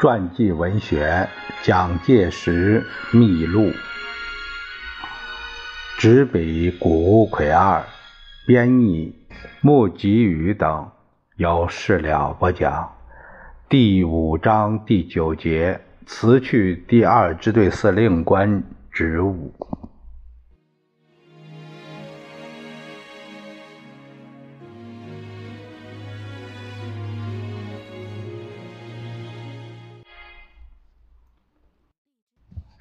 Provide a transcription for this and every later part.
传记文学《蒋介石秘录》，执笔谷葵二，编译木吉宇等，有事了不讲。第五章第九节，辞去第二支队司令官职务。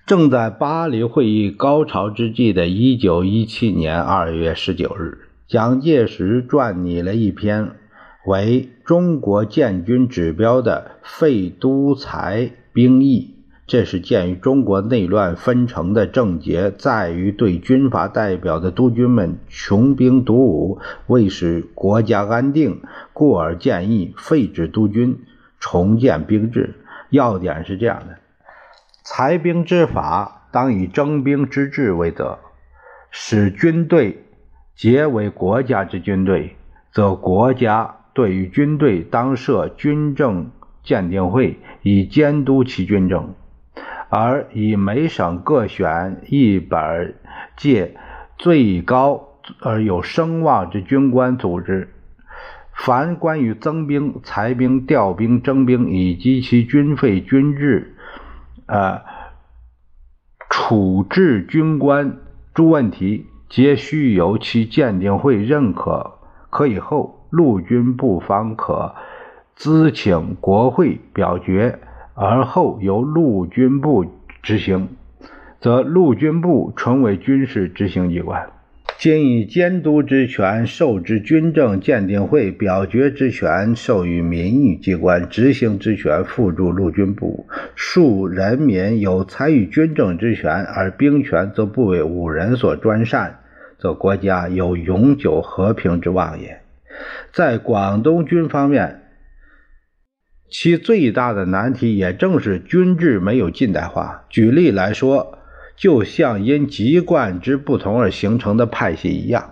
正在巴黎会议高潮之际的1917年2月19日，蒋介石撰拟了一篇为中国建军指标的废都裁兵役。这是鉴于中国内乱纷呈的症结在于对军阀代表的督军们穷兵黩武，为使国家安定，故而建议废止督军，重建兵制。要点是这样的。裁兵之法，当以征兵之制为则，使军队结为国家之军队，则国家对于军队当设军政鉴定会，以监督其军政；而以每省各选一本届最高而有声望之军官组织，凡关于增兵、裁兵、调兵、征兵以及其军费、军制。呃，处置军官诸问题，皆需由其鉴定会认可，可以后，陆军部方可咨请国会表决，而后由陆军部执行，则陆军部纯为军事执行机关。今以监督之权授之军政鉴定会，表决之权授予民意机关，执行之权付诸陆军部。庶人民有参与军政之权，而兵权则不为五人所专擅，则国家有永久和平之望也。在广东军方面，其最大的难题也正是军制没有近代化。举例来说。就像因籍贯之不同而形成的派系一样，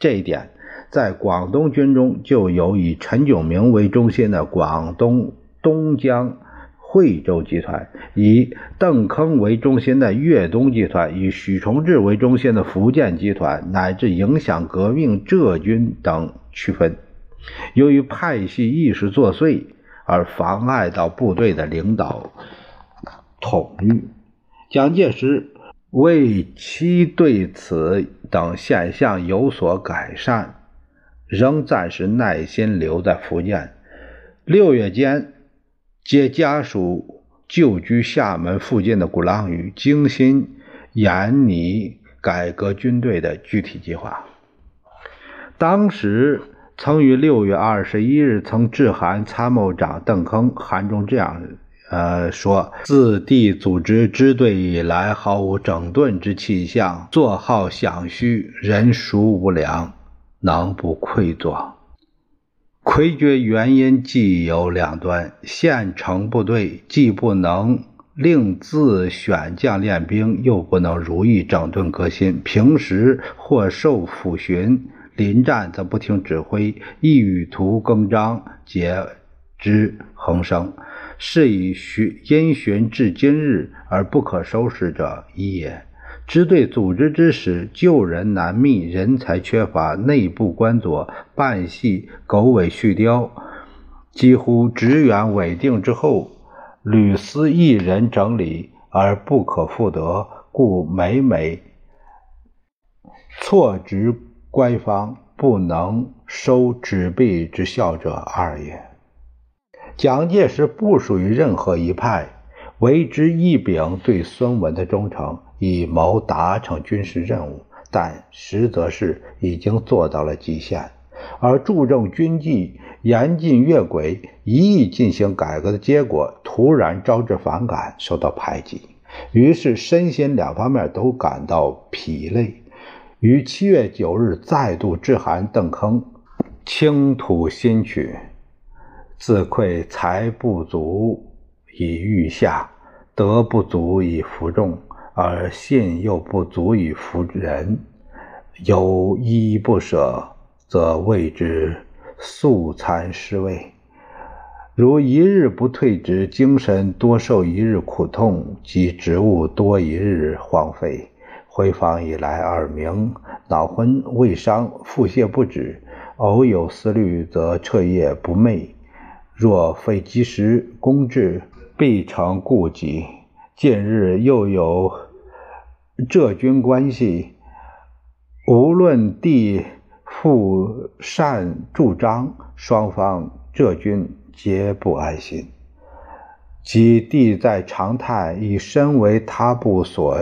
这一点在广东军中就有以陈炯明为中心的广东东江惠州集团，以邓铿为中心的粤东集团，以许崇智为中心的福建集团，乃至影响革命浙军等区分。由于派系意识作祟，而妨碍到部队的领导统御。蒋介石。为其对此等现象有所改善，仍暂时耐心留在福建。六月间，接家属旧居厦门附近的鼓浪屿，精心研拟改革军队的具体计划。当时曾于六月二十一日曾致函参谋长邓铿，函中这样。呃，说自地组织支队以来，毫无整顿之气象，坐号享虚，人熟无粮，能不愧作？魁绝原因既有两端：现成部队既不能令自选将练兵，又不能如意整顿革新。平时或受抚巡，临战则不听指挥，意欲图更张，皆之横生。是以循因循至今日而不可收拾者一也。支队组织之时，救人难觅，人才缺乏，内部官佐，办系狗尾续貂，几乎职员委定之后，屡思一人整理而不可复得，故每每错职官方，不能收纸币之效者二也。蒋介石不属于任何一派，为之一柄对孙文的忠诚，以谋达成军事任务，但实则是已经做到了极限。而注重军纪、严禁越轨、一意进行改革的结果，突然招致反感，受到排挤，于是身心两方面都感到疲累。于七月九日再度致函邓铿，倾吐心曲。自愧才不足以御下，德不足以服众，而信又不足以服人。有依不舍，则谓之素餐失位。如一日不退之，精神多受一日苦痛，及职务多一日荒废。回访以来，耳鸣、脑昏、胃伤、腹泻不止，偶有思虑，则彻夜不寐。若非及时攻治，必成痼疾。近日又有浙军关系，无论帝父善助张，双方浙军。皆不安心。即帝在长泰，以身为他部所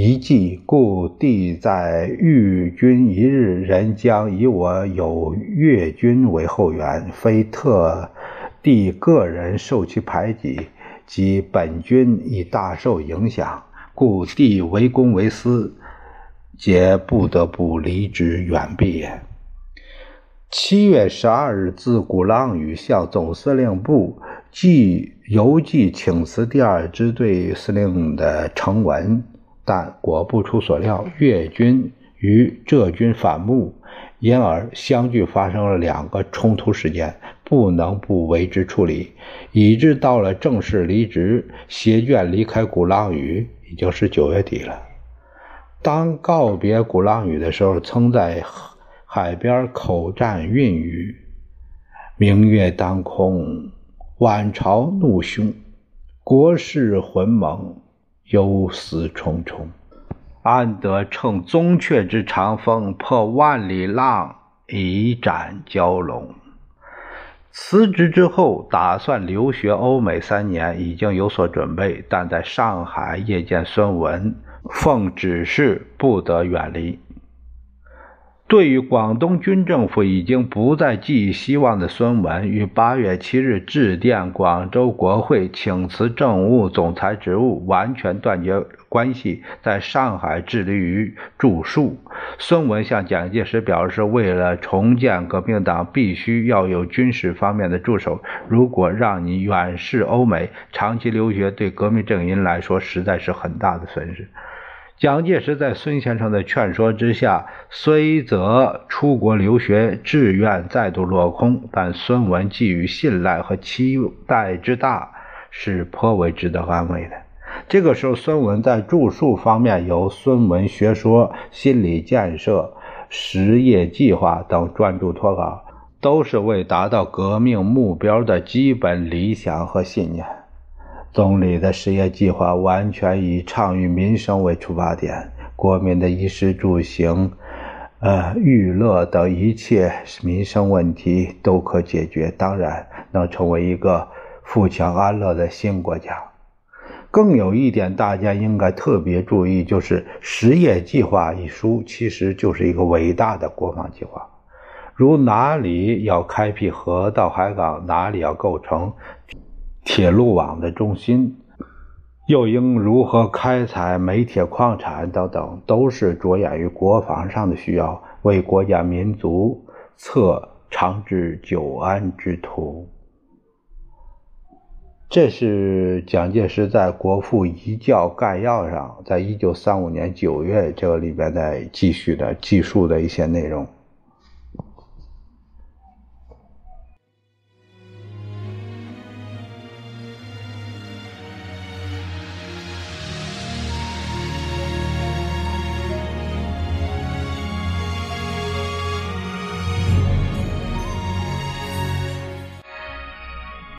遗迹，故帝在御军一日，人将以我有越军为后援，非特帝个人受其排挤，即本军已大受影响，故帝为公为私，皆不得不离职远避也。七月十二日，自鼓浪屿向总司令部寄邮寄请辞第二支队司令的呈文，但果不出所料，越军与浙军反目，因而相继发生了两个冲突事件，不能不为之处理，以致到了正式离职携眷离开鼓浪屿，已经是九月底了。当告别鼓浪屿的时候，曾在。海边口占韵语，明月当空，晚潮怒汹，国事浑蒙，忧思忡忡。安得乘宗悫之长风，破万里浪，一展蛟龙？辞职之后，打算留学欧美三年，已经有所准备，但在上海夜见孙文，奉指示不得远离。对于广东军政府已经不再寄希望的孙文，于八月七日致电广州国会，请辞政务总裁职务，完全断绝关系，在上海致力于著述。孙文向蒋介石表示，为了重建革命党，必须要有军事方面的助手。如果让你远视欧美，长期留学，对革命阵营来说实在是很大的损失。蒋介石在孙先生的劝说之下，虽则出国留学志愿再度落空，但孙文寄予信赖和期待之大，是颇为值得安慰的。这个时候，孙文在著述方面有《孙文学说》《心理建设》《实业计划》等专著脱稿，都是为达到革命目标的基本理想和信念。总理的实业计划完全以倡议民生为出发点，国民的衣食住行、呃娱乐等一切民生问题都可解决，当然能成为一个富强安乐的新国家。更有一点，大家应该特别注意，就是《实业计划》一书其实就是一个伟大的国防计划，如哪里要开辟河道海港，哪里要构成。铁路网的中心，又应如何开采煤铁矿产等等，都是着眼于国防上的需要，为国家民族策长治久安之途。这是蒋介石在《国父遗教概要》上，在一九三五年九月这个里边在继续的记述的一些内容。